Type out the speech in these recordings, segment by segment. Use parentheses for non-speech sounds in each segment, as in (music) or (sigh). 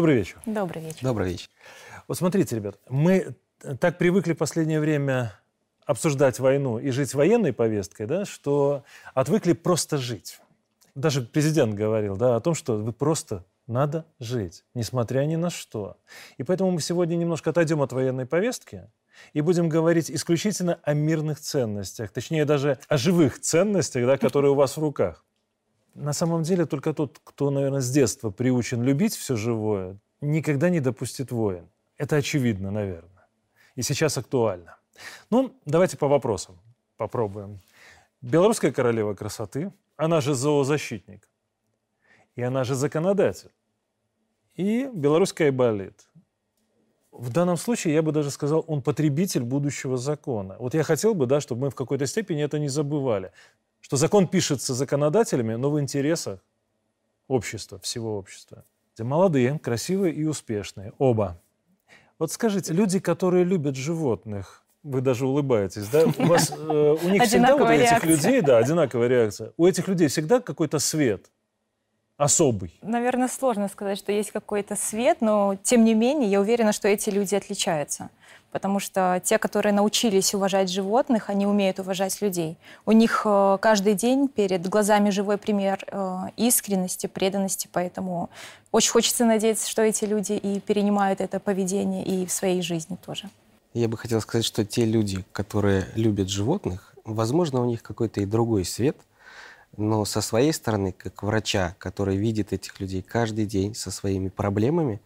Добрый вечер. Добрый вечер. Добрый вечер. Вот смотрите, ребят, мы так привыкли в последнее время обсуждать войну и жить военной повесткой, да, что отвыкли просто жить. Даже президент говорил да, о том, что вы просто надо жить, несмотря ни на что. И поэтому мы сегодня немножко отойдем от военной повестки и будем говорить исключительно о мирных ценностях, точнее даже о живых ценностях, да, которые у вас в руках. На самом деле только тот, кто, наверное, с детства приучен любить все живое, никогда не допустит войн. Это очевидно, наверное. И сейчас актуально. Ну, давайте по вопросам попробуем. Белорусская королева красоты, она же зоозащитник, и она же законодатель. И белорусская айболит. В данном случае я бы даже сказал, он потребитель будущего закона. Вот я хотел бы, да, чтобы мы в какой-то степени это не забывали, что закон пишется законодателями, но в интересах общества, всего общества. Молодые, красивые и успешные, оба. Вот скажите, люди, которые любят животных, вы даже улыбаетесь, да? У вас э, у них всегда вот у этих людей, да, одинаковая реакция. У этих людей всегда какой-то свет особый. Наверное, сложно сказать, что есть какой-то свет, но тем не менее я уверена, что эти люди отличаются. Потому что те, которые научились уважать животных, они умеют уважать людей. У них э, каждый день перед глазами живой пример э, искренности, преданности, поэтому очень хочется надеяться, что эти люди и перенимают это поведение и в своей жизни тоже. Я бы хотел сказать, что те люди, которые любят животных, возможно, у них какой-то и другой свет, но со своей стороны, как врача, который видит этих людей каждый день со своими проблемами,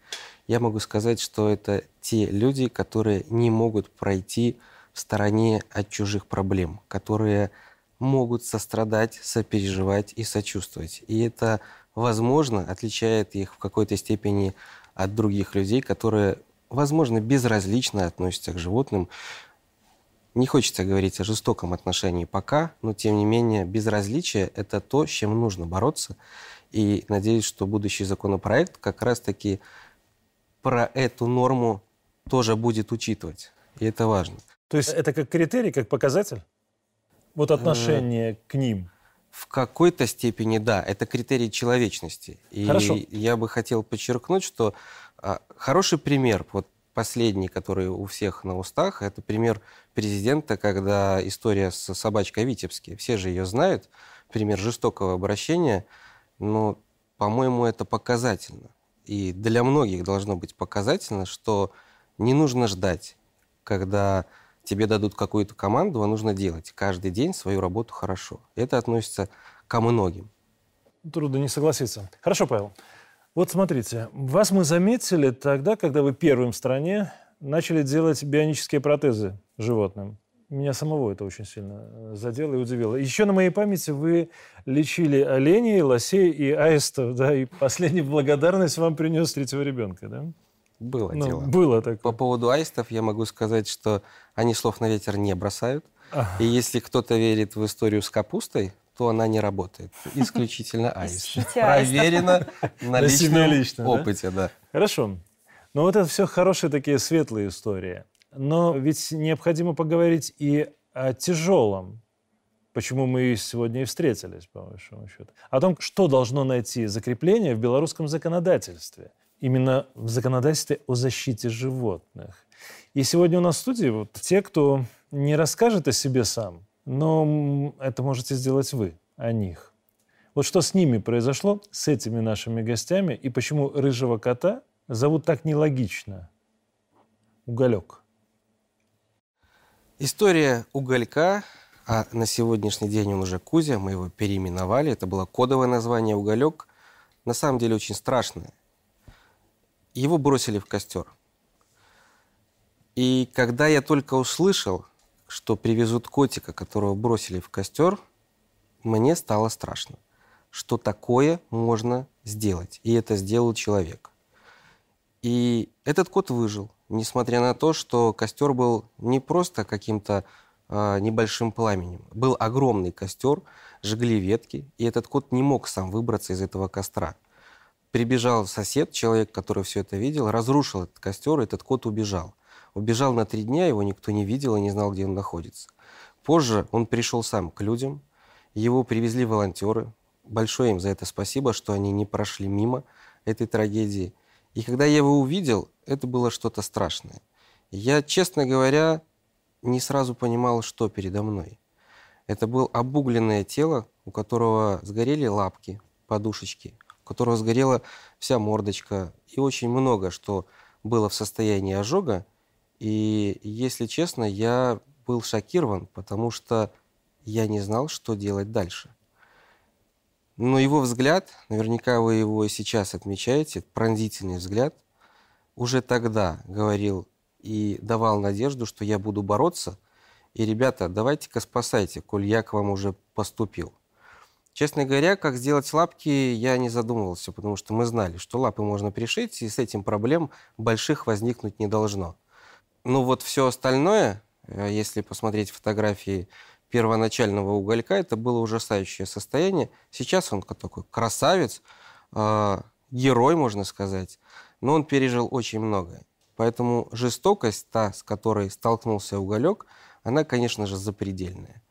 я могу сказать, что это те люди, которые не могут пройти в стороне от чужих проблем, которые могут сострадать, сопереживать и сочувствовать. И это, возможно, отличает их в какой-то степени от других людей, которые возможно, безразлично относятся к животным. Не хочется говорить о жестоком отношении пока, но тем не менее безразличие – это то, с чем нужно бороться. И надеюсь, что будущий законопроект как раз-таки про эту норму тоже будет учитывать. И это важно. То есть это как критерий, как показатель? Вот отношение к ним? В какой-то степени, да. Это критерий человечности. И Хорошо. я бы хотел подчеркнуть, что а, хороший пример, вот последний, который у всех на устах, это пример президента, когда история с собачкой Витебски. Все же ее знают, пример жестокого обращения, но, по-моему, это показательно. И для многих должно быть показательно, что не нужно ждать, когда тебе дадут какую-то команду, а нужно делать каждый день свою работу хорошо. Это относится ко многим. Трудно не согласиться. Хорошо, Павел. Вот смотрите, вас мы заметили тогда, когда вы первым в стране начали делать бионические протезы животным. Меня самого это очень сильно э, задело и удивило. Еще на моей памяти вы лечили оленей, лосей и аистов, да, и последнюю благодарность вам принес третьего ребенка, да? Было ну, дело. Было такое. По поводу аистов я могу сказать, что они слов на ветер не бросают. Ага. И если кто-то верит в историю с капустой, то она не работает. Исключительно (laughs) аист. Проверено (laughs) на личном опыте, да. Хорошо. Но вот это все хорошие такие светлые истории. Но ведь необходимо поговорить и о тяжелом. Почему мы сегодня и встретились, по большому счету. О том, что должно найти закрепление в белорусском законодательстве. Именно в законодательстве о защите животных. И сегодня у нас в студии вот те, кто не расскажет о себе сам, но это можете сделать вы, о них. Вот что с ними произошло, с этими нашими гостями, и почему рыжего кота зовут так нелогично? Уголек. История уголька, а на сегодняшний день он уже Кузя, мы его переименовали, это было кодовое название уголек, на самом деле очень страшное. Его бросили в костер. И когда я только услышал, что привезут котика, которого бросили в костер, мне стало страшно, что такое можно сделать. И это сделал человек. И этот кот выжил, несмотря на то, что костер был не просто каким-то э, небольшим пламенем. Был огромный костер, жгли ветки, и этот кот не мог сам выбраться из этого костра. Прибежал сосед, человек, который все это видел, разрушил этот костер, и этот кот убежал. Убежал на три дня, его никто не видел и не знал, где он находится. Позже он пришел сам к людям, его привезли волонтеры. Большое им за это спасибо, что они не прошли мимо этой трагедии. И когда я его увидел, это было что-то страшное. Я, честно говоря, не сразу понимал, что передо мной. Это было обугленное тело, у которого сгорели лапки, подушечки, у которого сгорела вся мордочка и очень много, что было в состоянии ожога. И, если честно, я был шокирован, потому что я не знал, что делать дальше. Но его взгляд, наверняка вы его и сейчас отмечаете, пронзительный взгляд, уже тогда говорил и давал надежду, что я буду бороться. И, ребята, давайте-ка спасайте, коль я к вам уже поступил. Честно говоря, как сделать лапки, я не задумывался, потому что мы знали, что лапы можно пришить, и с этим проблем больших возникнуть не должно. Ну вот все остальное, э, если посмотреть фотографии первоначального уголька, это было ужасающее состояние. Сейчас он такой красавец, э, герой, можно сказать, но он пережил очень многое. Поэтому жестокость, та, с которой столкнулся уголек, она, конечно же, запредельная.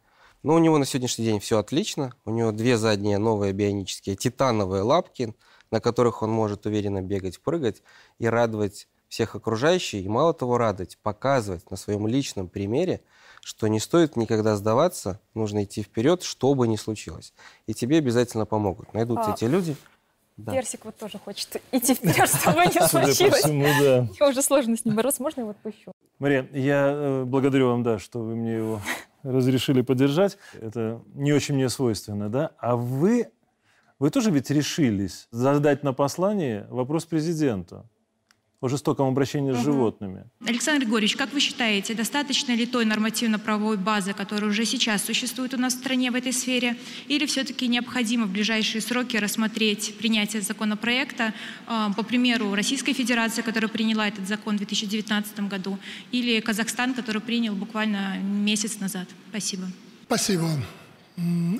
Но у него на сегодняшний день все отлично. У него две задние новые бионические титановые лапки, на которых он может уверенно бегать, прыгать и радовать всех окружающих. И мало того, радовать, показывать на своем личном примере, что не стоит никогда сдаваться, нужно идти вперед, что бы ни случилось. И тебе обязательно помогут. Найдутся а... эти люди. Да. Персик вот тоже хочет идти вперед, чтобы не (laughs) случилось. Всему, да. Мне уже сложно с ним бороться. Можно я его отпущу? Мария, я э, благодарю вам, да, что вы мне его разрешили поддержать. Это не очень мне свойственно, да? А вы, вы тоже ведь решились задать на послание вопрос президенту о жестоком обращении угу. с животными. Александр Григорьевич, как вы считаете, достаточно ли той нормативно-правовой базы, которая уже сейчас существует у нас в стране в этой сфере, или все-таки необходимо в ближайшие сроки рассмотреть принятие законопроекта, э, по примеру Российской Федерации, которая приняла этот закон в 2019 году, или Казахстан, который принял буквально месяц назад? Спасибо. Спасибо.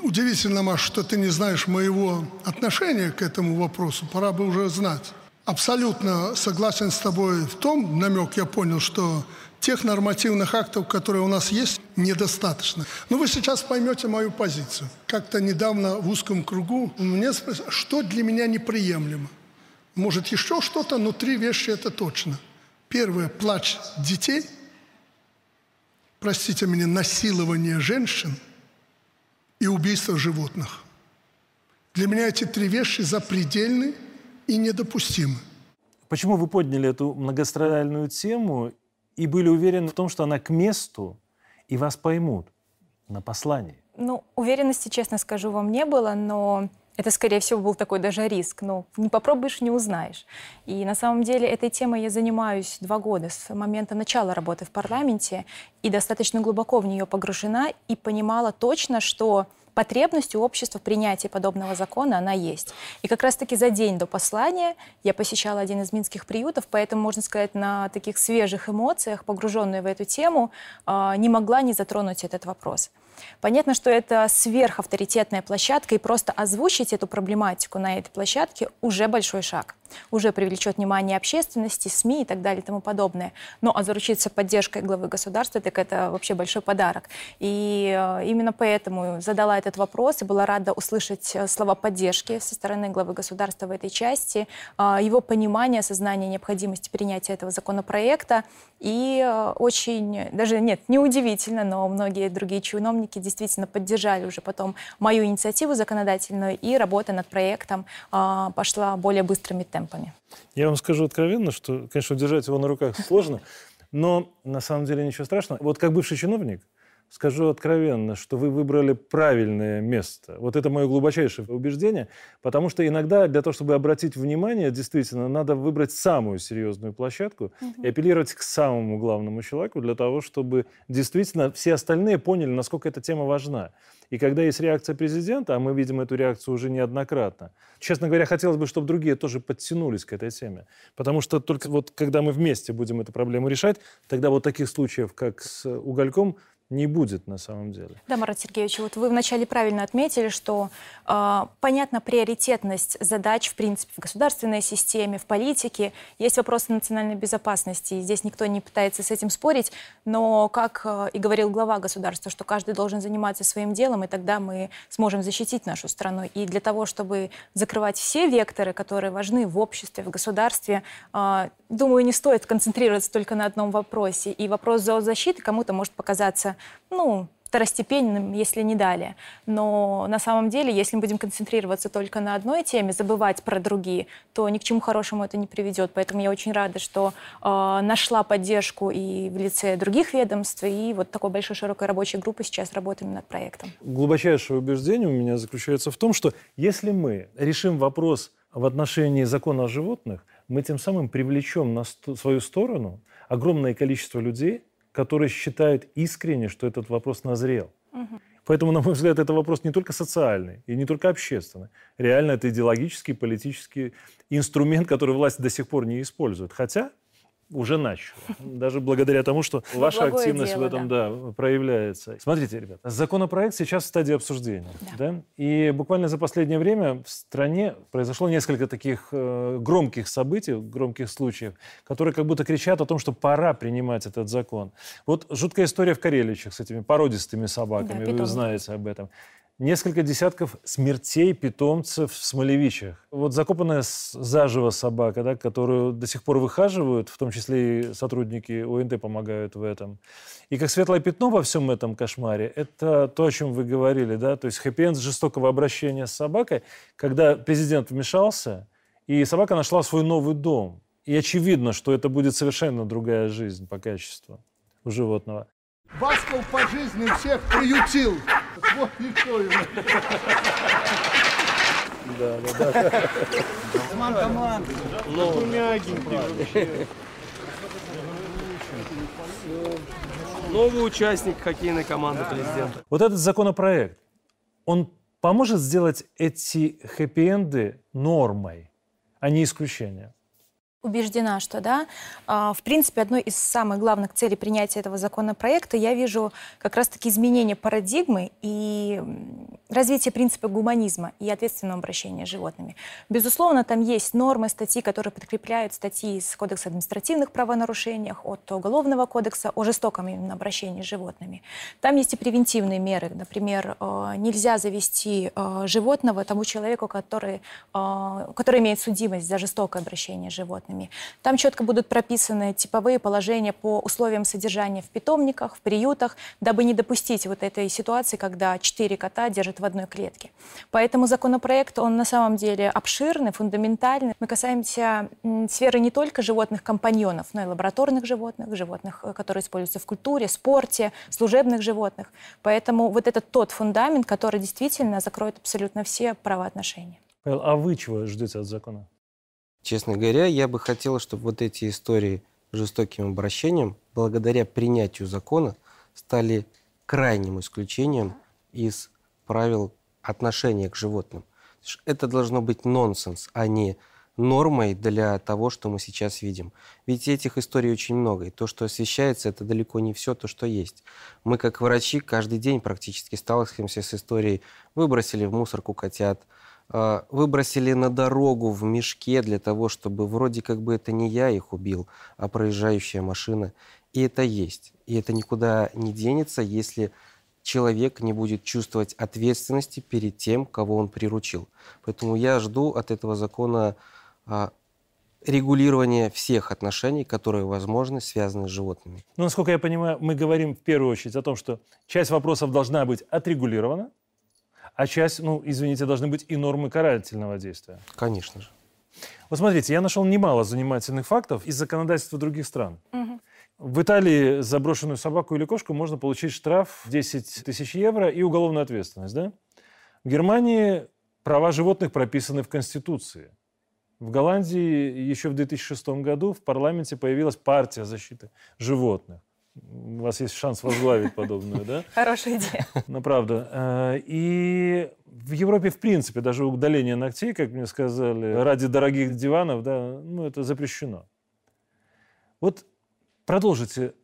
Удивительно, Маш, что ты не знаешь моего отношения к этому вопросу. Пора бы уже знать абсолютно согласен с тобой в том, намек я понял, что тех нормативных актов, которые у нас есть, недостаточно. Но вы сейчас поймете мою позицию. Как-то недавно в узком кругу мне спросили, что для меня неприемлемо. Может, еще что-то, но три вещи это точно. Первое – плач детей. Простите меня, насилование женщин и убийство животных. Для меня эти три вещи запредельны – и недопустимы. Почему вы подняли эту многострадальную тему и были уверены в том, что она к месту и вас поймут на послании? Ну, уверенности, честно скажу, вам не было, но это, скорее всего, был такой даже риск. Но не попробуешь, не узнаешь. И на самом деле этой темой я занимаюсь два года с момента начала работы в парламенте и достаточно глубоко в нее погружена и понимала точно, что потребность у общества в принятии подобного закона, она есть. И как раз-таки за день до послания я посещала один из минских приютов, поэтому, можно сказать, на таких свежих эмоциях, погруженная в эту тему, а, не могла не затронуть этот вопрос. Понятно, что это сверхавторитетная площадка, и просто озвучить эту проблематику на этой площадке уже большой шаг. Уже привлечет внимание общественности, СМИ и так далее и тому подобное. Но а заручиться поддержкой главы государства, так это вообще большой подарок. И э, именно поэтому задала этот вопрос и была рада услышать э, слова поддержки со стороны главы государства в этой части, э, его понимание, осознание необходимости принятия этого законопроекта. И очень, даже нет, неудивительно, но многие другие чиновники действительно поддержали уже потом мою инициативу законодательную, и работа над проектом пошла более быстрыми темпами. Я вам скажу откровенно, что, конечно, удержать его на руках сложно, но на самом деле ничего страшного. Вот как бывший чиновник, скажу откровенно, что вы выбрали правильное место. Вот это мое глубочайшее убеждение, потому что иногда для того, чтобы обратить внимание, действительно, надо выбрать самую серьезную площадку угу. и апеллировать к самому главному человеку для того, чтобы действительно все остальные поняли, насколько эта тема важна. И когда есть реакция президента, а мы видим эту реакцию уже неоднократно, честно говоря, хотелось бы, чтобы другие тоже подтянулись к этой теме. Потому что только вот когда мы вместе будем эту проблему решать, тогда вот таких случаев, как с угольком, не будет на самом деле. Да, Марат Сергеевич, вот вы вначале правильно отметили, что э, понятна приоритетность задач, в принципе, в государственной системе, в политике. Есть вопросы национальной безопасности, и здесь никто не пытается с этим спорить, но, как э, и говорил глава государства, что каждый должен заниматься своим делом, и тогда мы сможем защитить нашу страну. И для того, чтобы закрывать все векторы, которые важны в обществе, в государстве, э, думаю, не стоит концентрироваться только на одном вопросе. И вопрос зоозащиты кому-то может показаться ну, второстепенным, если не далее. Но на самом деле, если мы будем концентрироваться только на одной теме, забывать про другие, то ни к чему хорошему это не приведет. Поэтому я очень рада, что э, нашла поддержку и в лице других ведомств, и вот такой большой широкой рабочей группы сейчас работаем над проектом. Глубочайшее убеждение у меня заключается в том, что если мы решим вопрос в отношении закона о животных, мы тем самым привлечем на свою сторону огромное количество людей, которые считают искренне, что этот вопрос назрел. Угу. Поэтому, на мой взгляд, это вопрос не только социальный и не только общественный. Реально это идеологический, политический инструмент, который власть до сих пор не использует. Хотя уже начал. Даже благодаря тому, что ваша активность дело, в этом да. Да, проявляется. Смотрите, ребят, законопроект сейчас в стадии обсуждения. Да. Да? И буквально за последнее время в стране произошло несколько таких э, громких событий, громких случаев, которые как будто кричат о том, что пора принимать этот закон. Вот жуткая история в Кареличах с этими породистыми собаками. Да, Вы знаете об этом несколько десятков смертей питомцев в Смолевичах. Вот закопанная заживо собака, да, которую до сих пор выхаживают, в том числе и сотрудники ОНТ помогают в этом. И как светлое пятно во всем этом кошмаре, это то, о чем вы говорили, да, то есть хэппи жестокого обращения с собакой, когда президент вмешался, и собака нашла свой новый дом. И очевидно, что это будет совершенно другая жизнь по качеству у животного. Басков по жизни всех приютил. Вот никто его. Да, да, да. Команд, команд. Ну, мягенький вообще. Новый участник хоккейной команды президента. Вот этот законопроект, он поможет сделать эти хэппи-энды нормой, а не исключением? Убеждена, что да. А, в принципе, одной из самых главных целей принятия этого законопроекта я вижу как раз-таки изменение парадигмы и развитие принципа гуманизма и обращения с животными. Безусловно, там есть нормы, статьи, которые подкрепляют статьи из Кодекса административных правонарушениях, от Уголовного кодекса о жестоком именно обращении с животными. Там есть и превентивные меры. Например, а, нельзя завести а, животного тому человеку, который, который имеет судимость за жестокое обращение с животными животными. Там четко будут прописаны типовые положения по условиям содержания в питомниках, в приютах, дабы не допустить вот этой ситуации, когда четыре кота держат в одной клетке. Поэтому законопроект, он на самом деле обширный, фундаментальный. Мы касаемся сферы не только животных-компаньонов, но и лабораторных животных, животных, э, которые используются в культуре, спорте, служебных животных. Поэтому вот это тот фундамент, который действительно закроет абсолютно все правоотношения. А вы чего ждете от закона? Честно говоря, я бы хотел, чтобы вот эти истории жестоким обращением, благодаря принятию закона, стали крайним исключением из правил отношения к животным. Это должно быть нонсенс, а не нормой для того, что мы сейчас видим. Ведь этих историй очень много, и то, что освещается, это далеко не все то, что есть. Мы, как врачи, каждый день практически сталкиваемся с историей «выбросили в мусорку котят», выбросили на дорогу в мешке для того, чтобы вроде как бы это не я их убил, а проезжающая машина. И это есть. И это никуда не денется, если человек не будет чувствовать ответственности перед тем, кого он приручил. Поэтому я жду от этого закона а, регулирования всех отношений, которые возможны, связаны с животными. Ну, насколько я понимаю, мы говорим в первую очередь о том, что часть вопросов должна быть отрегулирована, а часть, ну, извините, должны быть и нормы карательного действия. Конечно же. Вот смотрите, я нашел немало занимательных фактов из законодательства других стран. Угу. В Италии за брошенную собаку или кошку можно получить штраф 10 тысяч евро и уголовную ответственность. Да? В Германии права животных прописаны в Конституции. В Голландии еще в 2006 году в парламенте появилась партия защиты животных у вас есть шанс возглавить подобную, да? (laughs) Хорошая идея. Ну, правда. Э, и в Европе, в принципе, даже удаление ногтей, как мне сказали, ради дорогих диванов, да, ну, это запрещено. Вот продолжите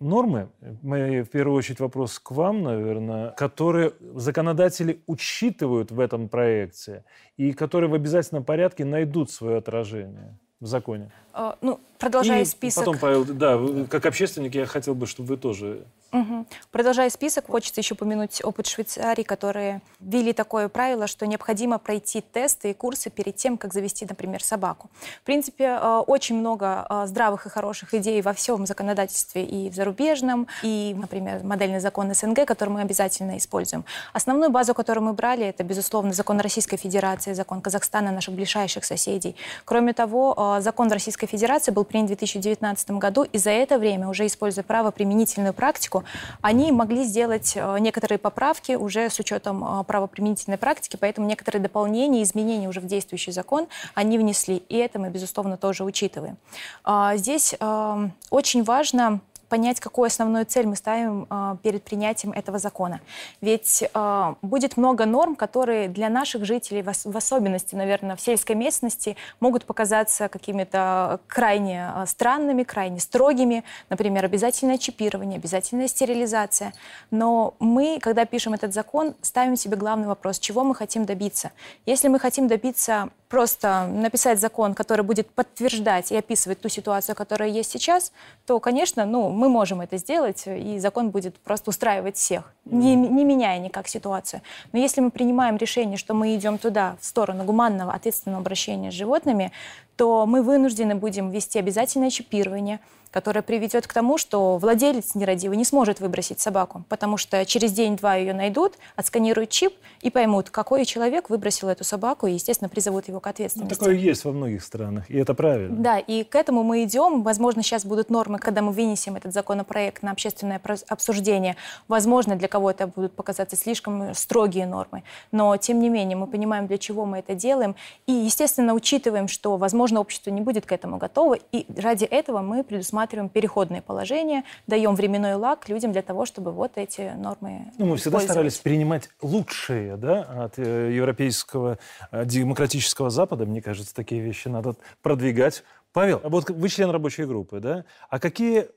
нормы, мы, в первую очередь вопрос к вам, наверное, которые законодатели учитывают в этом проекте и которые в обязательном порядке найдут свое отражение в законе? Э, ну, продолжая и список... потом, Павел, да, как общественник я хотел бы, чтобы вы тоже Угу. Продолжая список, хочется еще упомянуть опыт Швейцарии, которые ввели такое правило, что необходимо пройти тесты и курсы перед тем, как завести, например, собаку. В принципе, э, очень много э, здравых и хороших идей во всем законодательстве и в зарубежном, и, например, модельный закон СНГ, который мы обязательно используем. Основную базу, которую мы брали, это, безусловно, закон Российской Федерации, закон Казахстана, наших ближайших соседей. Кроме того, э, закон Российской Федерации был принят в 2019 году, и за это время, уже используя право применительную практику, они могли сделать э, некоторые поправки уже с учетом э, правоприменительной практики, поэтому некоторые дополнения, изменения уже в действующий закон они внесли, и это мы, безусловно, тоже учитываем. А, здесь э, очень важно понять, какую основную цель мы ставим э, перед принятием этого закона. Ведь э, будет много норм, которые для наших жителей, в, в особенности, наверное, в сельской местности, могут показаться какими-то крайне э, странными, крайне строгими. Например, обязательное чипирование, обязательная стерилизация. Но мы, когда пишем этот закон, ставим себе главный вопрос, чего мы хотим добиться. Если мы хотим добиться просто написать закон, который будет подтверждать и описывать ту ситуацию, которая есть сейчас, то, конечно, ну, мы можем это сделать, и закон будет просто устраивать всех, не, не меняя никак ситуацию. Но если мы принимаем решение, что мы идем туда, в сторону гуманного, ответственного обращения с животными, то мы вынуждены будем ввести обязательное чипирование, которое приведет к тому, что владелец нерадивый не сможет выбросить собаку, потому что через день-два ее найдут, отсканируют чип и поймут, какой человек выбросил эту собаку, и, естественно, призовут его к ответственности. Ну, такое есть во многих странах, и это правильно. Да, и к этому мы идем. Возможно, сейчас будут нормы, когда мы вынесем этот законопроект на общественное обсуждение. Возможно, для кого-то будут показаться слишком строгие нормы. Но, тем не менее, мы понимаем, для чего мы это делаем. И, естественно, учитываем, что, возможно, общество не будет к этому готово. И ради этого мы предусматриваем рассматриваем переходные положения, даем временной лак людям для того, чтобы вот эти нормы Ну, мы всегда старались принимать лучшие да, от э, европейского э, демократического Запада. Мне кажется, такие вещи надо продвигать. Павел, а вот вы член рабочей группы, да? А какие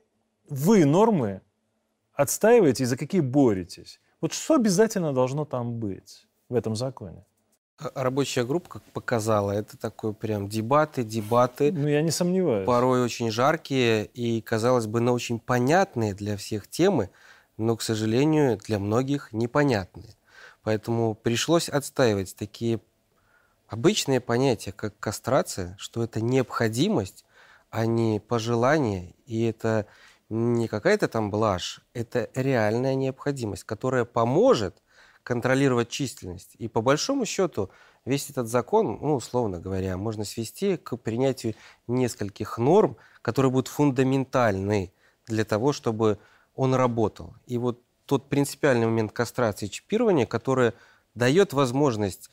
вы нормы отстаиваете и за какие боретесь? Вот что обязательно должно там быть в этом законе? Рабочая группа, как показала, это такой прям дебаты, дебаты. Ну, я не сомневаюсь. Порой очень жаркие и, казалось бы, на очень понятные для всех темы, но, к сожалению, для многих непонятные. Поэтому пришлось отстаивать такие обычные понятия, как кастрация, что это необходимость, а не пожелание, и это не какая-то там блажь, это реальная необходимость, которая поможет – контролировать численность. И по большому счету весь этот закон, ну, условно говоря, можно свести к принятию нескольких норм, которые будут фундаментальны для того, чтобы он работал. И вот тот принципиальный момент кастрации и чипирования, который дает возможность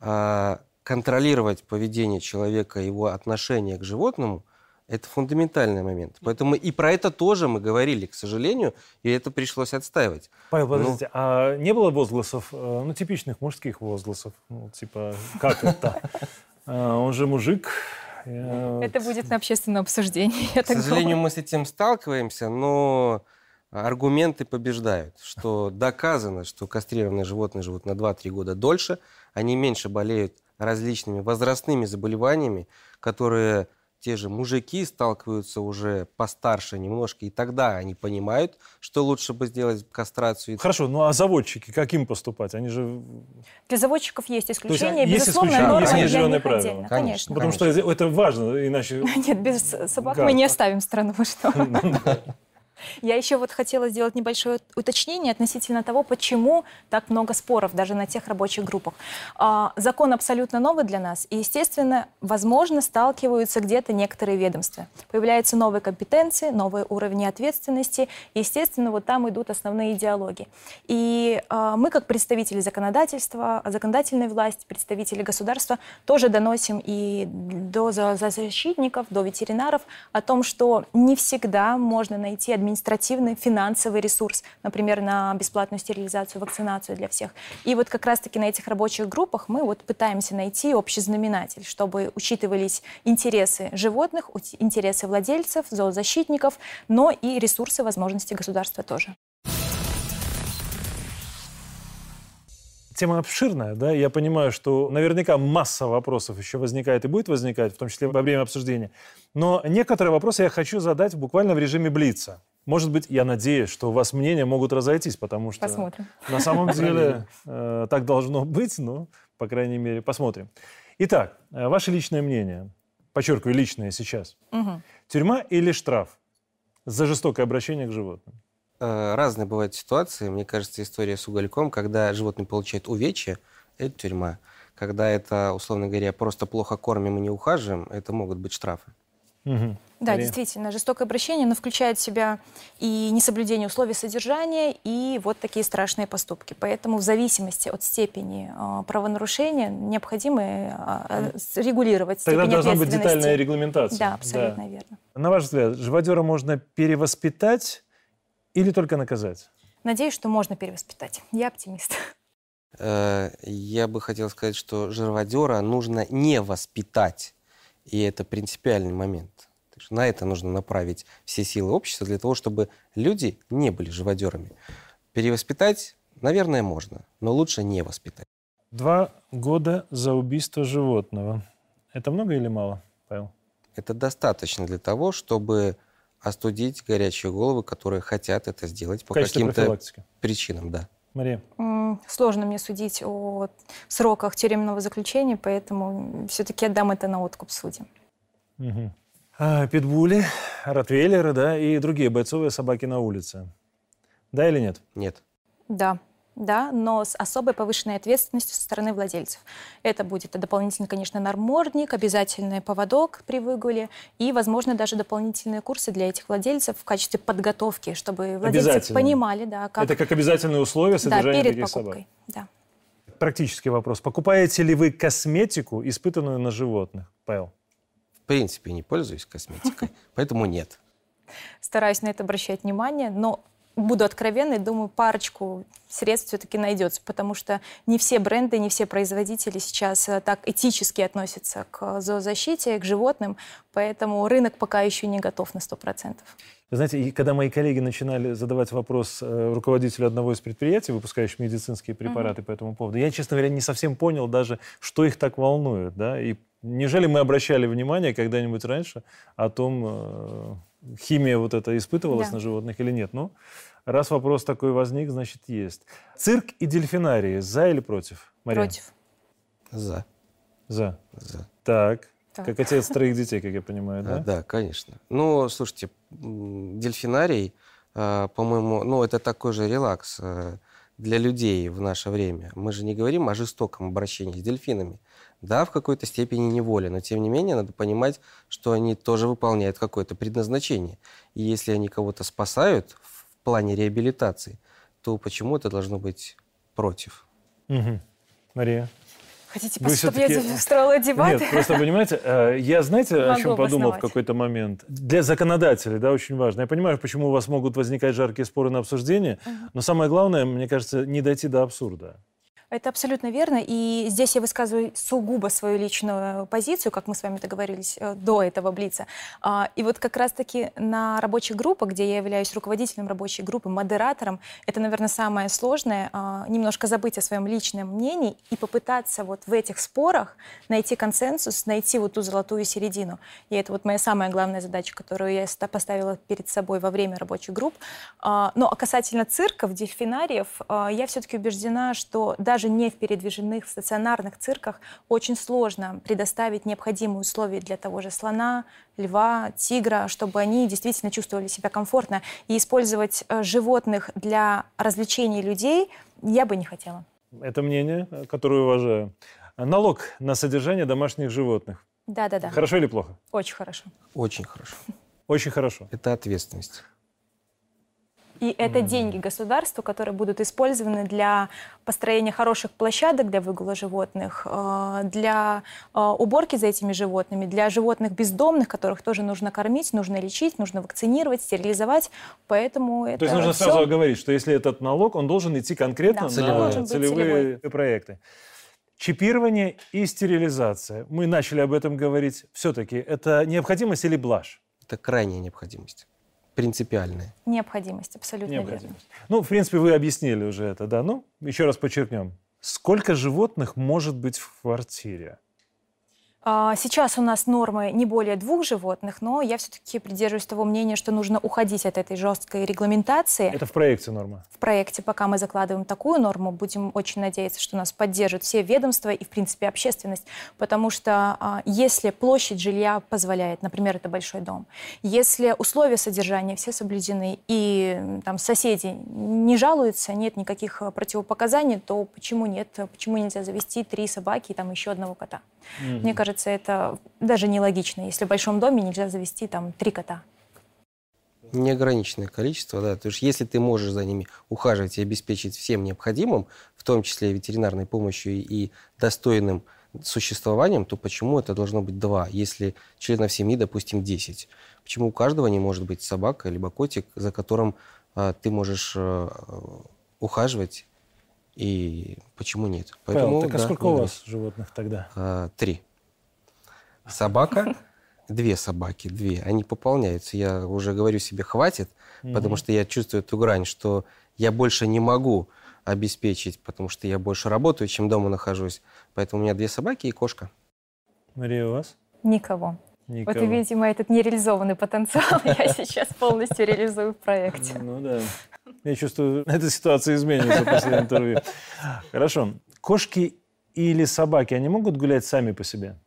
э, контролировать поведение человека, его отношение к животному – это фундаментальный момент. Поэтому и про это тоже мы говорили, к сожалению, и это пришлось отстаивать. Павел, ну, подождите, ну, а не было возгласов, э, ну, типичных мужских возгласов? Ну, типа, как это? (laughs) А, он же мужик. Это будет на общественном обсуждении, (laughs) К сожалению, мы с этим сталкиваемся, но аргументы побеждают, что (laughs) доказано, что кастрированные животные живут на 2-3 года дольше, они меньше болеют различными возрастными заболеваниями, которые те же мужики сталкиваются уже постарше немножко, и тогда они понимают, что лучше бы сделать кастрацию. Хорошо, ну а заводчики, как им поступать? Они же... Для заводчиков есть исключения, есть безусловно, исключения, нормы есть для правила. Отдельно. Конечно, Потому конечно. что это важно, иначе... (laughs) Нет, без собак мы не оставим страну, (laughs) что... (laughs) Я еще вот хотела сделать небольшое уточнение относительно того, почему так много споров даже на тех рабочих группах. А, закон абсолютно новый для нас, и, естественно, возможно, сталкиваются где-то некоторые ведомства. Появляются новые компетенции, новые уровни ответственности, и, естественно, вот там идут основные идеологии. И а, мы, как представители законодательства, законодательной власти, представители государства, тоже доносим и до защитников, до ветеринаров о том, что не всегда можно найти административную административный, финансовый ресурс, например, на бесплатную стерилизацию, вакцинацию для всех. И вот как раз-таки на этих рабочих группах мы вот пытаемся найти общий знаменатель, чтобы учитывались интересы животных, интересы владельцев, зоозащитников, но и ресурсы, возможности государства тоже. Тема обширная, да, я понимаю, что наверняка масса вопросов еще возникает и будет возникать, в том числе во время обсуждения. Но некоторые вопросы я хочу задать буквально в режиме блица. Может быть, я надеюсь, что у вас мнения могут разойтись, потому что посмотрим. на самом деле э, так должно быть, но, по крайней мере, посмотрим. Итак, э, ваше личное мнение, подчеркиваю, личное сейчас. Угу. Тюрьма или штраф за жестокое обращение к животным? Э, разные бывают ситуации. Мне кажется, история с угольком, когда животное получает увечья, это тюрьма. Когда это, условно говоря, просто плохо кормим и не ухаживаем, это могут быть штрафы. Угу. Да, Мария? действительно, жестокое обращение, оно включает в себя и несоблюдение условий содержания, и вот такие страшные поступки. Поэтому в зависимости от степени э, правонарушения необходимо э, регулировать Тогда степень должна быть детальная регламентация. Да, абсолютно верно. На ваш взгляд, живодера можно перевоспитать или только наказать? Надеюсь, что можно перевоспитать. Я оптимист. Э, Я бы хотел сказать, что живодера нужно не воспитать. И это принципиальный момент. На это нужно направить все силы общества для того, чтобы люди не были живодерами. Перевоспитать, наверное, можно, но лучше не воспитать. Два года за убийство животного. Это много или мало, Павел? Это достаточно для того, чтобы остудить горячие головы, которые хотят это сделать по каким-то причинам, да. Мария? Сложно мне судить о сроках тюремного заключения, поэтому все-таки отдам это на откуп судьям. Мгм. А, питбули, ротвейлеры, да, и другие бойцовые собаки на улице. Да или нет? Нет. Да, да, но с особой повышенной ответственностью со стороны владельцев. Это будет дополнительный, конечно, нормордник, обязательный поводок при выгуле и, возможно, даже дополнительные курсы для этих владельцев в качестве подготовки, чтобы владельцы понимали, да, как Это как обязательное условие да, содержания перед таких собак. покупкой. Да. Практический вопрос. Покупаете ли вы косметику, испытанную на животных, Павел? В принципе, не пользуюсь косметикой, (laughs) поэтому нет. Стараюсь на это обращать внимание, но буду откровенной, думаю, парочку средств все-таки найдется, потому что не все бренды, не все производители сейчас э, так этически относятся к зоозащите, к животным, поэтому рынок пока еще не готов на 100%. Вы знаете, когда мои коллеги начинали задавать вопрос э, руководителю одного из предприятий, выпускающих медицинские препараты по этому поводу, я, честно говоря, не совсем понял даже, что их так волнует. Да? И неужели мы обращали внимание когда-нибудь раньше о том, э, химия вот эта испытывалась Да. на животных или нет? Ну, раз вопрос такой возник, значит, есть. Цирк и дельфинарии, за или против? Мария? Против. За. За. За. Так. Так. Как отец троих детей, как я понимаю, А, да? Да, конечно. Ну, слушайте, дельфинарий, а, по-моему, ну, это такой же релакс а, для людей в наше время. Мы же не говорим о жестоком обращении с дельфинами. Да, в какой-то степени неволя, но тем не менее надо понимать, что они тоже выполняют какое-то предназначение. И если они кого-то спасают в плане реабилитации, то почему это должно быть против? Мгм. Мария? Хотите, Вы чтобы я устроила дебаты? Нет, просто понимаете, э, я знаете, о Могу чем подумал в какой-то момент? Для законодателей, да, очень важно. Я понимаю, почему у вас могут возникать жаркие споры на обсуждение, но самое главное, мне кажется, не дойти до абсурда. Это абсолютно верно. И здесь я высказываю сугубо свою личную позицию, как мы с вами договорились э, до этого Блица. А, И вот как раз-таки на рабочих группах, где я являюсь руководителем рабочей группы, модератором, это, наверное, самое сложное, а, немножко забыть о своем личном мнении и попытаться вот в этих спорах найти консенсус, найти вот ту золотую середину. И это вот моя самая главная задача, которую я ста- поставила перед собой во время рабочих групп. А, Но а касательно цирков, дельфинариев, я все-таки убеждена, что даже не в передвижных в стационарных цирках очень сложно предоставить необходимые условия для того же слона, льва, тигра, чтобы они действительно чувствовали себя комфортно. И использовать э, животных для развлечений людей я бы не хотела. Это мнение, которое уважаю. Налог на содержание домашних животных. Да-да-да, Хорошо или плохо? очень хорошо. Очень хорошо. Очень хорошо. Это ответственность. И это деньги государства, которые будут использованы для построения хороших площадок для выгула животных, э, для э, уборки за этими животными, для животных бездомных, которых тоже нужно кормить, нужно лечить, нужно вакцинировать, стерилизовать. Поэтому это То есть нужно все... сразу говорить, что если этот налог, он должен идти конкретно Да, на целевые проекты. Чипирование и стерилизация. Мы начали об этом говорить. Все-таки это необходимость или блажь? Это крайняя необходимость, принципиальная. Необходимость, абсолютно верно. Необходимость. Ну, в принципе, вы объяснили уже это, да. Ну, еще раз подчеркнем. Сколько животных может быть в квартире? А, Сейчас у нас нормы не более двух животных, но я все-таки придерживаюсь того мнения, что нужно уходить от этой жесткой регламентации. Это в проекте норма. В проекте, пока мы закладываем такую норму, будем очень надеяться, что нас поддержат все ведомства и, в принципе, общественность. Потому что а, если площадь жилья позволяет, например, это большой дом, если условия содержания все соблюдены и там соседи не жалуются, нет никаких а, противопоказаний, то почему нет? Почему нельзя завести три собаки и там еще одного кота? Мне кажется, это даже нелогично, если в большом доме нельзя завести там три кота. Неограниченное количество, да. То есть если ты можешь за ними ухаживать и обеспечить всем необходимым, в том числе ветеринарной помощью и достойным существованием, то почему это должно быть два, если членов семьи, допустим, 10? Почему у каждого не может быть собака либо котик, за которым а, ты можешь а, ухаживать, и почему нет? Павел, так а да, сколько у вас животных тогда? А, три. Собака, две собаки, две. Они пополняются. Я уже говорю себе, хватит, потому что я чувствую эту грань, что я больше не могу обеспечить, потому что я больше работаю, чем дома нахожусь. Поэтому у меня две собаки и кошка. Мария, у вас? Никого. Никого. Вот, видимо, этот нереализованный потенциал (laughs) я сейчас полностью реализую в проекте. Ну да. Я чувствую, эта ситуация изменится после интервью. Хорошо. Кошки или собаки, они могут гулять сами по себе?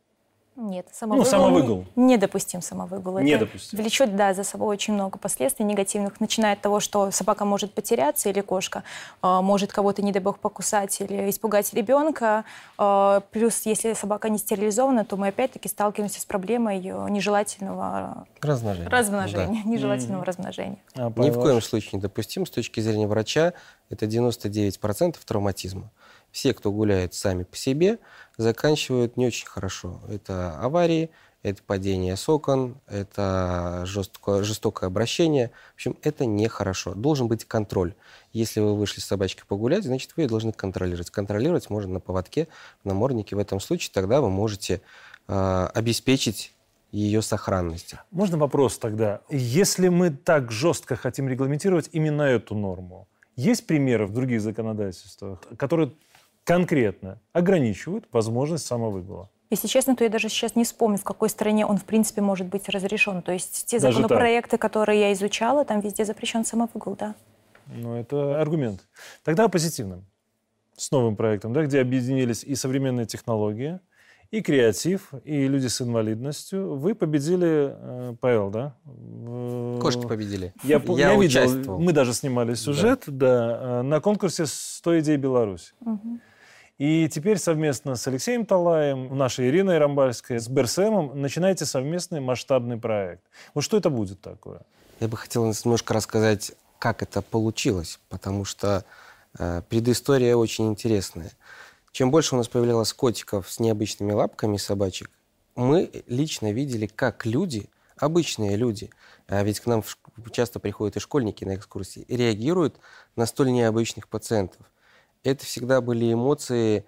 Нет, самовыгул, Ну, самовыгул. недопустим самовыгул. Это Недопустим. влечет, да, за собой очень много последствий негативных, начиная от того, что собака может потеряться или кошка э, может кого-то, не дай бог, покусать или испугать ребенка. Э, плюс, если собака не стерилизована, то мы опять-таки сталкиваемся с проблемой э, нежелательного Размножение. размножения. Нежелательного размножения. А, Ни в коем случае не допустим. С точки зрения врача, это 99% травматизма. Все, кто гуляет сами по себе, заканчивают не очень хорошо. Это аварии, это падение с окон, это жесткое, жестокое обращение. В общем, это нехорошо. Должен быть контроль. Если вы вышли с собачкой погулять, значит, вы ее должны контролировать. Контролировать можно на поводке, в наморднике. В этом случае тогда вы можете э, обеспечить ее сохранность. Можно вопрос тогда? Если мы так жестко хотим регламентировать именно эту норму, есть примеры в других законодательствах, которые конкретно ограничивают возможность самовыгула? Если честно, то я даже сейчас не вспомню, в какой стране он, в принципе, может быть разрешен. То есть те Даже так? законопроекты, которые я изучала, там везде запрещен самовыгул, да. Ну, это аргумент. Тогда о позитивном. С новым проектом, да, где объединились и современные технологии, и креатив, и люди с инвалидностью. Вы победили, э, Павел, да? В- Кошки победили. Я, Я я видел, участвовал. мы даже снимали сюжет, да, э, на конкурсе «100 идей Беларусь». Мгм. И теперь совместно с Алексеем Талаем, нашей Ириной Рамбальской, с Берсемом начинаете совместный масштабный проект. Вот что это будет такое? Я бы хотел немножко рассказать, как это получилось, потому что э, предыстория очень интересная. Чем больше у нас появлялось котиков с необычными лапками собачек, мы лично видели, как люди, обычные люди, а ведь к нам часто приходят и школьники на экскурсии, реагируют на столь необычных пациентов. Это всегда были эмоции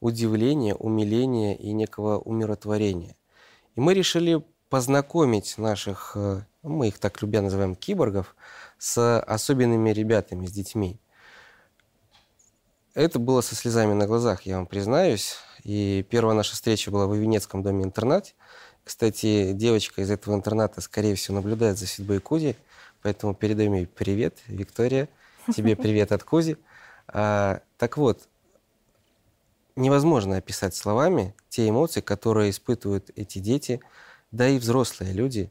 удивления, умиления и некого умиротворения. И мы решили познакомить наших, э, ну, мы их так любя называем, киборгов, с особенными ребятами, с детьми. Это было со слезами на глазах, я вам признаюсь. И первая наша встреча была в Венецком доме-интернате. Кстати, девочка из этого интерната, скорее всего, наблюдает за судьбой Кузи, поэтому передаем ей привет, Виктория. Тебе привет от Кузи. Так вот, невозможно описать словами те эмоции, которые испытывают эти дети, да и взрослые люди,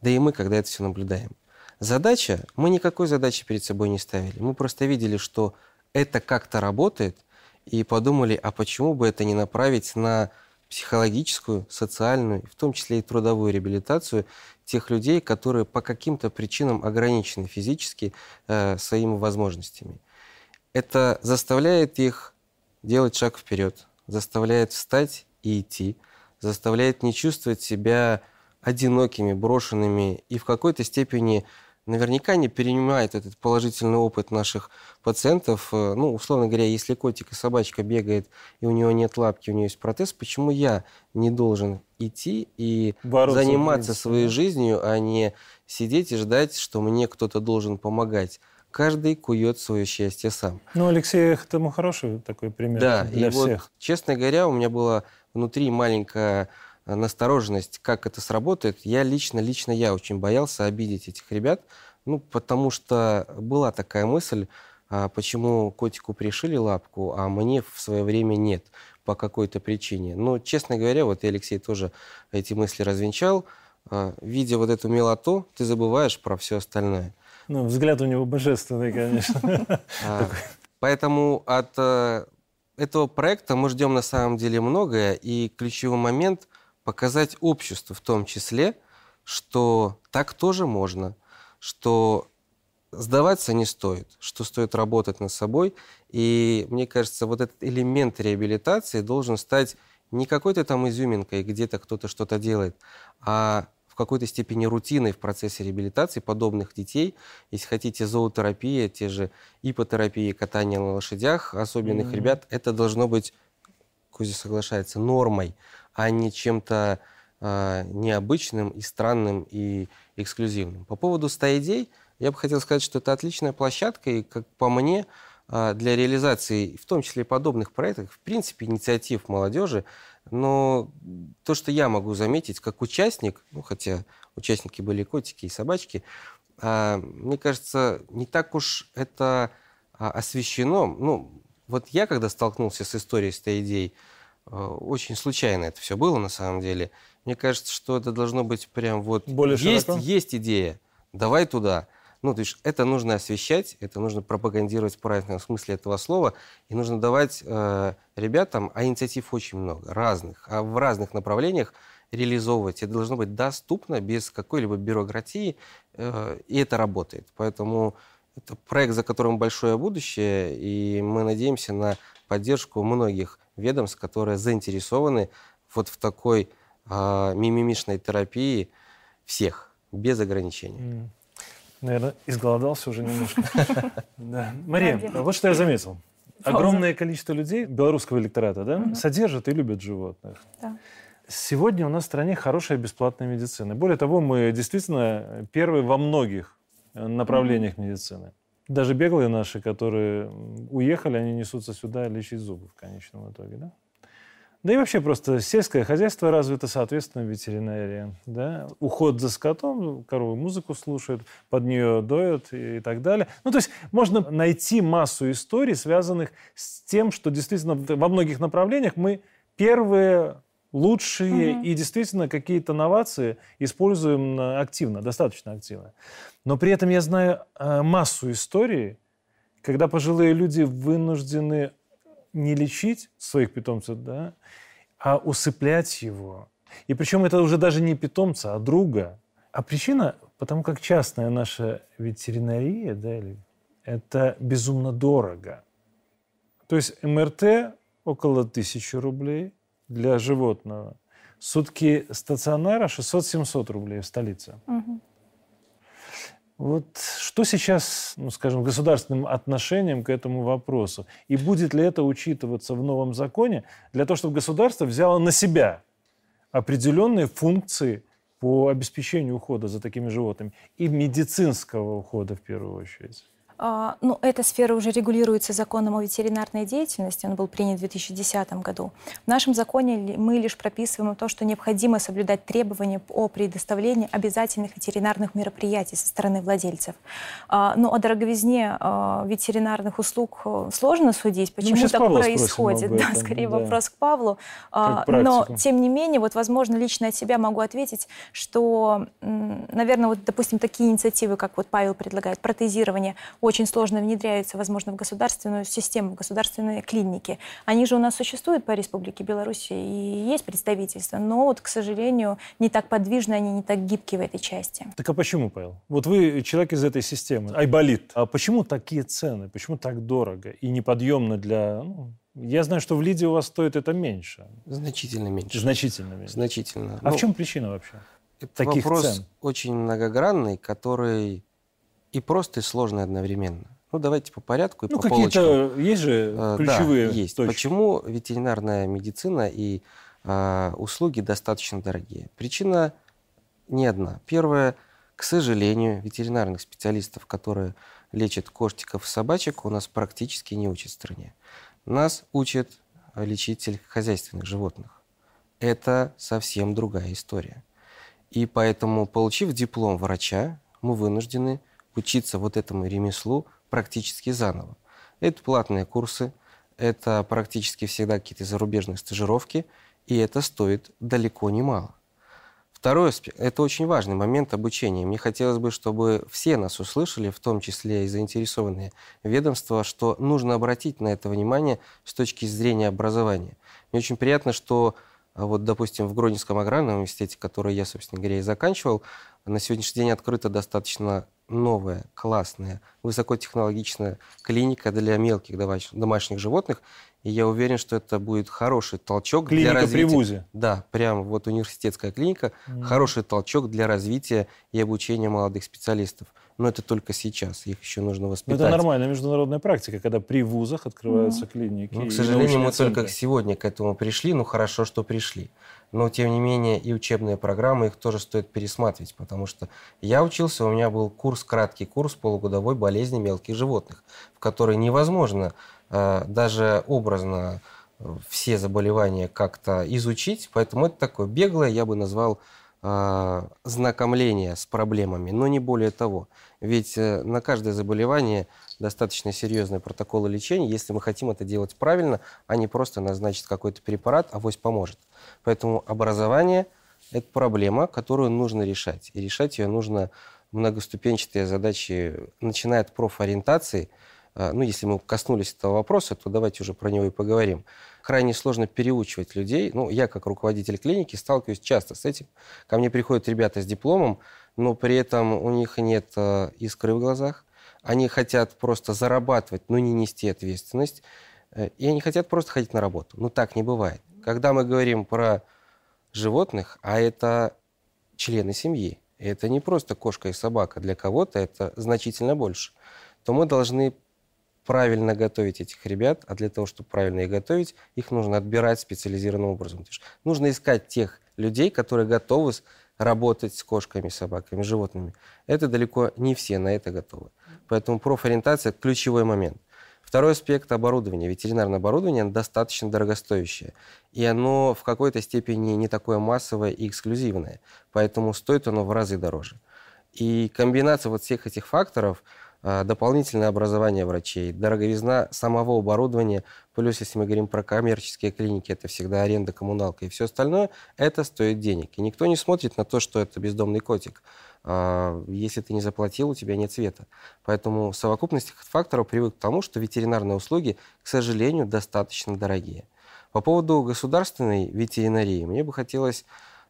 да и мы, когда это все наблюдаем. Задача, мы никакой задачи перед собой не ставили. Мы просто видели, что это как-то работает, и подумали, а почему бы это не направить на психологическую, социальную, в том числе и трудовую реабилитацию тех людей, которые по каким-то причинам ограничены физически э, своими возможностями. Это заставляет их делать шаг вперед, заставляет встать и идти, заставляет не чувствовать себя одинокими, брошенными и в какой-то степени наверняка не перенимает этот положительный опыт наших пациентов. Э, ну, условно говоря, если котик и собачка бегает, и у него нет лапки, у него есть протез, почему я не должен идти и Бороться заниматься своей жизнью, а не сидеть и ждать, что мне кто-то должен помогать? Каждый кует свое счастье сам. Ну, Алексей этому хороший такой пример да, для и всех. Вот, честно говоря, у меня была внутри маленькая Э, настороженность, как это сработает, я лично, лично я очень боялся обидеть этих ребят, ну, потому что была такая мысль, а почему котику пришили лапку, а мне в свое время нет по какой-то причине. Но, честно говоря, вот и Алексей тоже эти мысли развенчал. А, видя вот эту милоту, ты забываешь про все остальное. Ну, взгляд у него божественный, конечно. А, поэтому от э, этого проекта мы ждем на самом деле многое, и ключевой момент – показать обществу в том числе, что так тоже можно, что сдаваться не стоит, что стоит работать над собой. И мне кажется, вот этот элемент реабилитации должен стать не какой-то там изюминкой, где-то кто-то что-то делает, а в какой-то степени рутиной в процессе реабилитации подобных детей. Если хотите, зоотерапия, те же ипотерапии, катание на лошадях особенных mm-hmm. ребят, это должно быть, Кузя соглашается, нормой а не чем-то э, необычным и странным и эксклюзивным. По поводу 100 идей, я бы хотел сказать, что это отличная площадка, и, как по мне, э, для реализации, в том числе и подобных проектов, в принципе, инициатив молодежи, но то, что я могу заметить как участник, ну, хотя участники были котики и собачки, э, мне кажется, не так уж это освещено. Ну, вот я, когда столкнулся с историей 100 идей, Э, очень случайно это все было на самом деле. Мне кажется, что это должно быть прям вот... Более есть, есть идея, давай туда. Ну, то есть это нужно освещать, это нужно пропагандировать в правильном смысле этого слова, и нужно давать э, ребятам, а инициатив очень много, разных, а в разных направлениях реализовывать. Это должно быть доступно, без какой-либо бюрократии, э, и это работает. Поэтому это проект, за которым большое будущее, и мы надеемся на поддержку многих ведомств, которые заинтересованы вот в такой э, мимимишной терапии всех, без ограничений. Наверное, изголодался уже немножко. (laughs) Мария, вот что я заметил. Огромное количество людей белорусского электората да, содержат и любят животных. Сегодня у нас в стране хорошая бесплатная медицина. Более того, мы действительно первые во многих направлениях медицины. Даже беглые наши, которые уехали, они несутся сюда лечить зубы в конечном итоге, да? Да и вообще просто сельское хозяйство развито, соответственно, ветеринария. Да? Уход за скотом, коровы музыку слушают, под нее доят и, и так далее. Ну, то есть можно найти массу историй, связанных с тем, что действительно во многих направлениях мы первые лучшие угу. и действительно какие-то новации используем активно, достаточно активно. Но при этом я знаю э, массу историй, когда пожилые люди вынуждены не лечить своих питомцев, да, а усыплять его. И причем это уже даже не питомца, а друга. А причина, потому как частная наша ветеринария, да, или, это безумно дорого. То есть МРТ около тысячи рублей для животного. Сутки стационара 600-700 рублей в столице. Угу. Вот что сейчас, ну, скажем, государственным отношением к этому вопросу? И будет ли это учитываться в новом законе для того, чтобы государство взяло на себя определенные функции по обеспечению ухода за такими животными и медицинского ухода в первую очередь? А, ну, эта сфера уже регулируется законом о ветеринарной деятельности, он был принят в 2010 году. В нашем законе мы лишь прописываем то, что необходимо соблюдать требования о предоставлении обязательных ветеринарных мероприятий со стороны владельцев. А, ну, о дороговизне а, ветеринарных услуг э, сложно судить, ну, почему ну, так Павла происходит. Да, скорее да. вопрос к Павлу. Но, тем не менее, вот, возможно, лично от себя могу ответить, что, наверное, вот, допустим, такие инициативы, как вот Павел предлагает, протезирование, очень сложно внедряются, возможно, в государственную систему, в государственные клиники. Они же у нас существуют по Республике Беларусь, и есть представительство, но вот, к сожалению, не так подвижны, они не так гибкие в этой части. Так а почему, Павел? Вот вы человек из этой системы, айболит. А почему такие цены? Почему так дорого и неподъемно для... Ну, я знаю, что в Лиде у вас стоит это меньше. Значительно меньше. Значительно меньше. Значительно. А ну, в чем причина вообще? Это таких вопрос цен? очень многогранный, который и просто, и сложный одновременно. Ну, давайте по порядку и ну, по какие-то есть же э, ключевые да, есть. Точки. Почему ветеринарная медицина и э, услуги достаточно дорогие? Причина не одна. Первое, к сожалению, ветеринарных специалистов, которые лечат кошечков и собачек, у нас практически не учат в стране. Нас учат лечить сельскохозяйственных животных. Это совсем другая история. И поэтому, получив диплом врача, мы вынуждены учиться вот этому ремеслу практически заново. Это платные курсы, это практически всегда какие-то зарубежные стажировки, и это стоит далеко не мало. Второй аспект – это очень важный момент обучения. Мне хотелось бы, чтобы все нас услышали, в том числе и заинтересованные ведомства, что нужно обратить на это внимание с точки зрения образования. Мне очень приятно, что а вот, допустим, в Гродненском аграрном университете, который я, собственно говоря, и заканчивал, на сегодняшний день открыта достаточно новая, классная, высокотехнологичная клиника для мелких домашних животных. И я уверен, что это будет хороший толчок клиника для развития. при ВУЗе. Да, прям вот университетская клиника. Mm. Хороший толчок для развития и обучения молодых специалистов но это только сейчас, их еще нужно воспитать. Но это нормальная международная практика, когда при вузах открываются mm. клиники. Ну, к сожалению, мы центры. только сегодня к этому пришли, ну хорошо, что пришли. Но, тем не менее, и учебные программы, их тоже стоит пересматривать, потому что я учился, у меня был курс, краткий курс полугодовой болезни мелких животных, в который невозможно э, даже образно э, все заболевания как-то изучить, поэтому это такое беглое, я бы назвал э, знакомление с проблемами, но не более того. Ведь на каждое заболевание достаточно серьезные протоколы лечения, если мы хотим это делать правильно, а не просто назначить какой-то препарат, авось поможет. Поэтому образование – это проблема, которую нужно решать. И решать ее нужно многоступенчатые задачи, начиная от профориентации. Э, ну, если мы коснулись этого вопроса, то давайте уже про него и поговорим. Крайне сложно переучивать людей. Ну, я, как руководитель клиники, сталкиваюсь часто с этим. Ко мне приходят ребята с дипломом, но при этом у них нет э, искры в глазах. Они хотят просто зарабатывать, но не нести ответственность. Э, и они хотят просто ходить на работу. Но так не бывает. Когда мы говорим про животных, а это члены семьи, это не просто кошка и собака, для кого-то это значительно больше, то мы должны правильно готовить этих ребят, а для того, чтобы правильно их готовить, их нужно отбирать специализированным образом. Нужно искать тех людей, которые готовы работать с кошками, собаками, животными. Это далеко не все на это готовы. Поэтому профориентация – ключевой момент. Второй аспект – оборудования. Ветеринарное оборудование достаточно дорогостоящее. И оно в какой-то степени не такое массовое и эксклюзивное. Поэтому стоит оно в разы дороже. И комбинация вот всех этих факторов – а, дополнительное образование врачей, дороговизна самого оборудования, плюс, если мы говорим про коммерческие клиники, это всегда аренда, коммуналка и все остальное, это стоит денег. И никто не смотрит на то, что это бездомный котик. А, если ты не заплатил, у тебя нет цвета. Поэтому совокупность факторов привык к тому, что ветеринарные услуги, к сожалению, достаточно дорогие. По поводу государственной ветеринарии, мне бы хотелось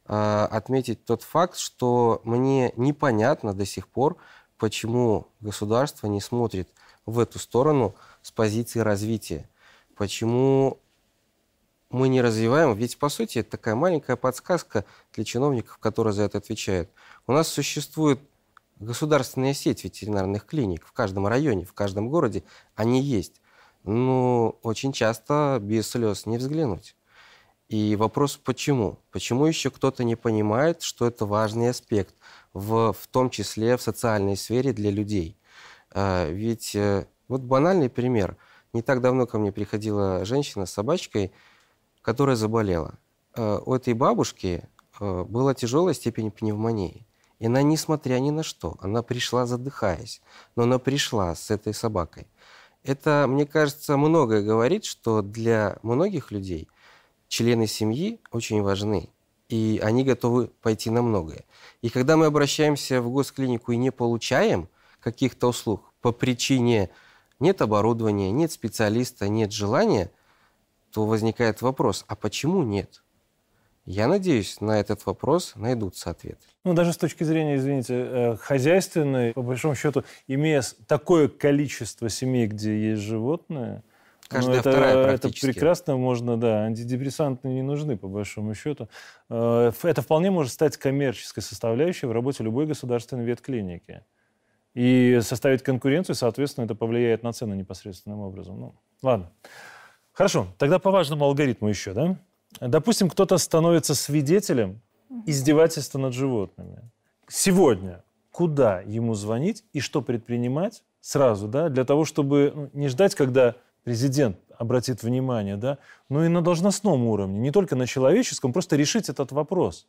а, отметить тот факт, что мне непонятно до сих пор, почему государство не смотрит в эту сторону с позиции развития. Почему мы не развиваем, ведь по сути это такая маленькая подсказка для чиновников, которые за это отвечают. У нас существует государственная сеть ветеринарных клиник в каждом районе, в каждом городе. Они есть. Но очень часто без слез не взглянуть. И вопрос почему? Почему еще кто-то не понимает, что это важный аспект, в, в том числе в социальной сфере для людей? А, ведь э, вот банальный пример. Не так давно ко мне приходила женщина с собачкой, которая заболела. А, у этой бабушки а, была тяжелая степень пневмонии. И она, несмотря ни на что, она пришла задыхаясь, но она пришла с этой собакой. Это, мне кажется, многое говорит, что для многих людей – члены семьи очень важны, и они готовы пойти на многое. И когда мы обращаемся в госклинику и не получаем каких-то услуг по причине нет оборудования, нет специалиста, нет желания, то возникает вопрос, а почему нет? Я надеюсь, на этот вопрос найдутся ответы. Ну, даже с точки зрения, извините, э, хозяйственной, по большому счету, имея такое количество семей, где есть животные, Каждая ну, это, вторая это прекрасно можно, да, антидепрессанты не нужны, по большому счету. Э, Это вполне может стать коммерческой составляющей в работе любой государственной ветклиники. И составить конкуренцию, соответственно, это повлияет на цены непосредственным образом. Ну, ладно. Хорошо, тогда по важному алгоритму еще, да? Допустим, кто-то становится свидетелем издевательства над животными. Сегодня куда ему звонить и что предпринимать сразу, да, для того, чтобы ну, не ждать, когда президент обратит внимание, да, но и на должностном уровне, не только на человеческом, просто решить этот вопрос,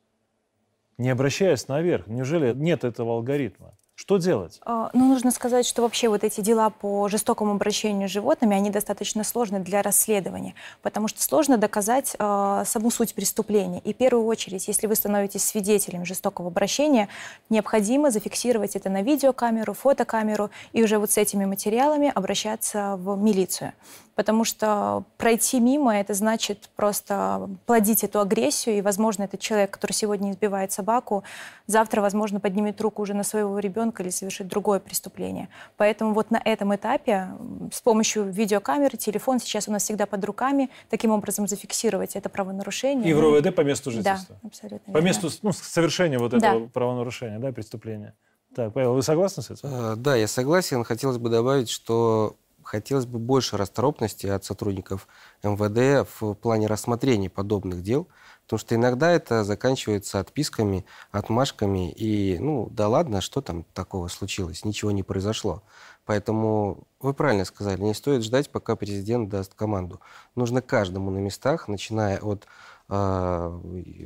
не обращаясь наверх. Неужели нет этого алгоритма? Что делать? А, Ну, нужно сказать, что вообще вот эти дела по жестокому обращению с животными, они достаточно сложны для расследования, потому что сложно доказать э, саму суть преступления. И в первую очередь, если вы становитесь свидетелем жестокого обращения, необходимо зафиксировать это на видеокамеру, фотокамеру и уже вот с этими материалами обращаться в милицию. Потому что пройти мимо, это значит просто плодить эту агрессию, и, возможно, этот человек, который сегодня избивает собаку, завтра, возможно, поднимет руку уже на своего ребенка или совершит другое преступление. Поэтому вот на этом этапе с помощью видеокамеры, телефон сейчас у нас всегда под руками, таким образом зафиксировать это правонарушение. И в РОВД по месту Да, жительства. абсолютно По месту ну, совершения вот Да. этого правонарушения, да, преступления. Так, Павел, вы согласны с этим? Э, Да, я согласен. Хотелось бы добавить, что хотелось бы больше расторопности от сотрудников МВД в плане рассмотрения подобных дел, потому что иногда это заканчивается отписками, отмашками, и, ну, да ладно, что там такого случилось, ничего не произошло. Поэтому вы правильно сказали, не стоит ждать, пока президент даст команду. Нужно каждому на местах, начиная от э,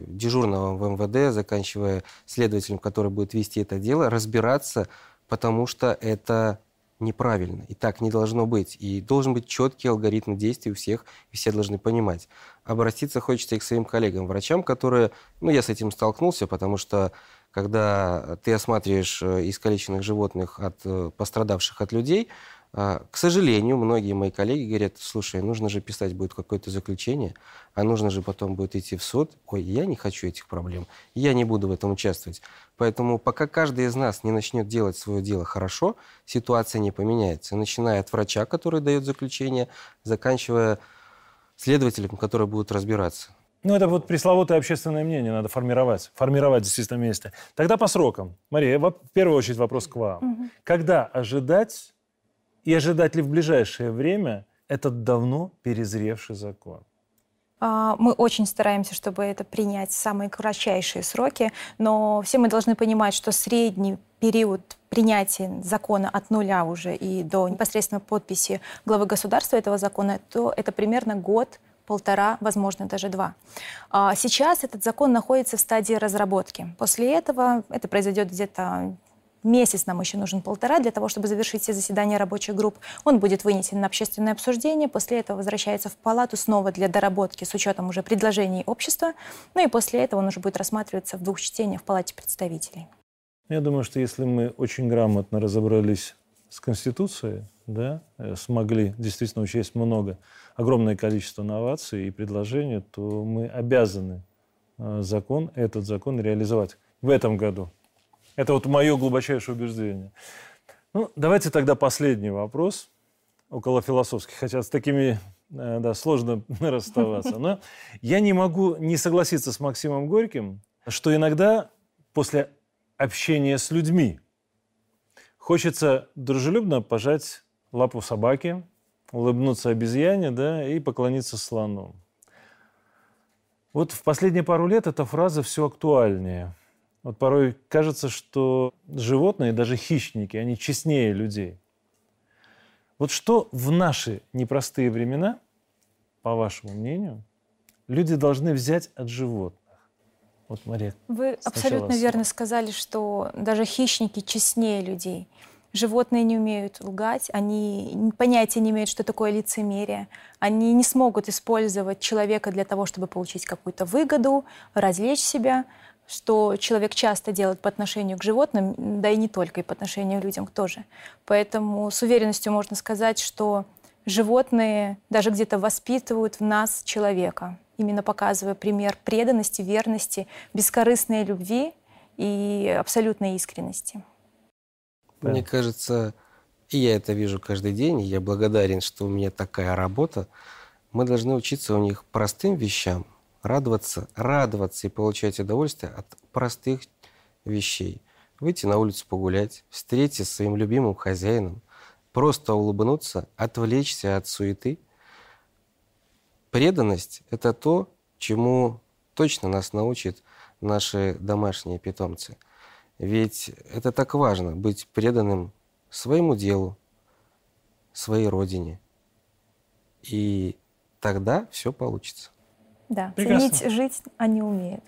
дежурного в МВД, заканчивая следователем, который будет вести это дело, разбираться, потому что это неправильно. И так не должно быть. И должен быть четкий алгоритм действий у всех, и все должны понимать. Обратиться хочется и к своим коллегам, врачам, которые... Ну, я с этим столкнулся, потому что когда ты осматриваешь э, искалеченных животных от э, пострадавших от людей, к сожалению, многие мои коллеги говорят, слушай, нужно же писать будет какое-то заключение, а нужно же потом будет идти в суд. Ой, я не хочу этих проблем, я не буду в этом участвовать. Поэтому пока каждый из нас не начнет делать свое дело хорошо, ситуация не поменяется. Начиная от врача, который дает заключение, заканчивая следователем, который будет разбираться. Ну, это вот пресловутое общественное мнение надо формировать. Формировать действительно вместе. Тогда по срокам. Мария, в первую очередь вопрос к вам. Когда ожидать и ожидать ли в ближайшее время этот давно перезревший закон? А, Мы очень стараемся, чтобы это принять в самые кратчайшие сроки, но все мы должны понимать, что средний период принятия закона от нуля уже и до непосредственно подписи главы государства этого закона, то это примерно год полтора, возможно, даже два. А Сейчас этот закон находится в стадии разработки. После этого это произойдет где-то Месяц нам еще нужен полтора для того, чтобы завершить все заседания рабочих групп. Он будет вынесен на общественное обсуждение, после этого возвращается в палату снова для доработки с учетом уже предложений общества. Ну и после этого он уже будет рассматриваться в двух чтениях в палате представителей. Я думаю, что если мы очень грамотно разобрались с Конституцией, да, э, смогли действительно учесть много, огромное количество новаций и предложений, то мы обязаны э, закон, этот закон реализовать в этом году. Это вот мое глубочайшее убеждение. Ну, давайте тогда последний вопрос, около философский, хотя с такими э, да, сложно (laughs) расставаться. Но я не могу не согласиться с Максимом Горьким, что иногда после общения с людьми хочется дружелюбно пожать лапу собаке, улыбнуться обезьяне, да, и поклониться слону. Вот в последние пару лет эта фраза все актуальнее. Вот порой кажется, что животные, даже хищники, они честнее людей. Вот что в наши непростые времена, по вашему мнению, люди должны взять от животных? Вот, Мария, Вы абсолютно с- верно сказали, что даже хищники честнее людей. Животные не умеют лгать, они понятия не имеют, что такое лицемерие. Они не смогут использовать человека для того, чтобы получить какую-то выгоду, развлечь себя. Что человек часто делает по отношению к животным, да и не только, и по отношению к людям тоже. Поэтому с уверенностью можно сказать, что животные даже где-то воспитывают в нас человека, именно показывая пример преданности, верности, бескорыстной любви и абсолютной искренности. Мне кажется, и я это вижу каждый день, и я благодарен, что у меня такая работа. Мы должны учиться у них простым вещам, радоваться, радоваться и получать удовольствие от простых вещей. Выйти на улицу погулять, встретиться с своим любимым хозяином, просто улыбнуться, отвлечься от суеты. Преданность — это то, чему точно нас научат наши домашние питомцы. Ведь это так важно — быть преданным своему делу, своей родине. И тогда все получится. Да, Прекрасно. ценить, жизнь они умеют.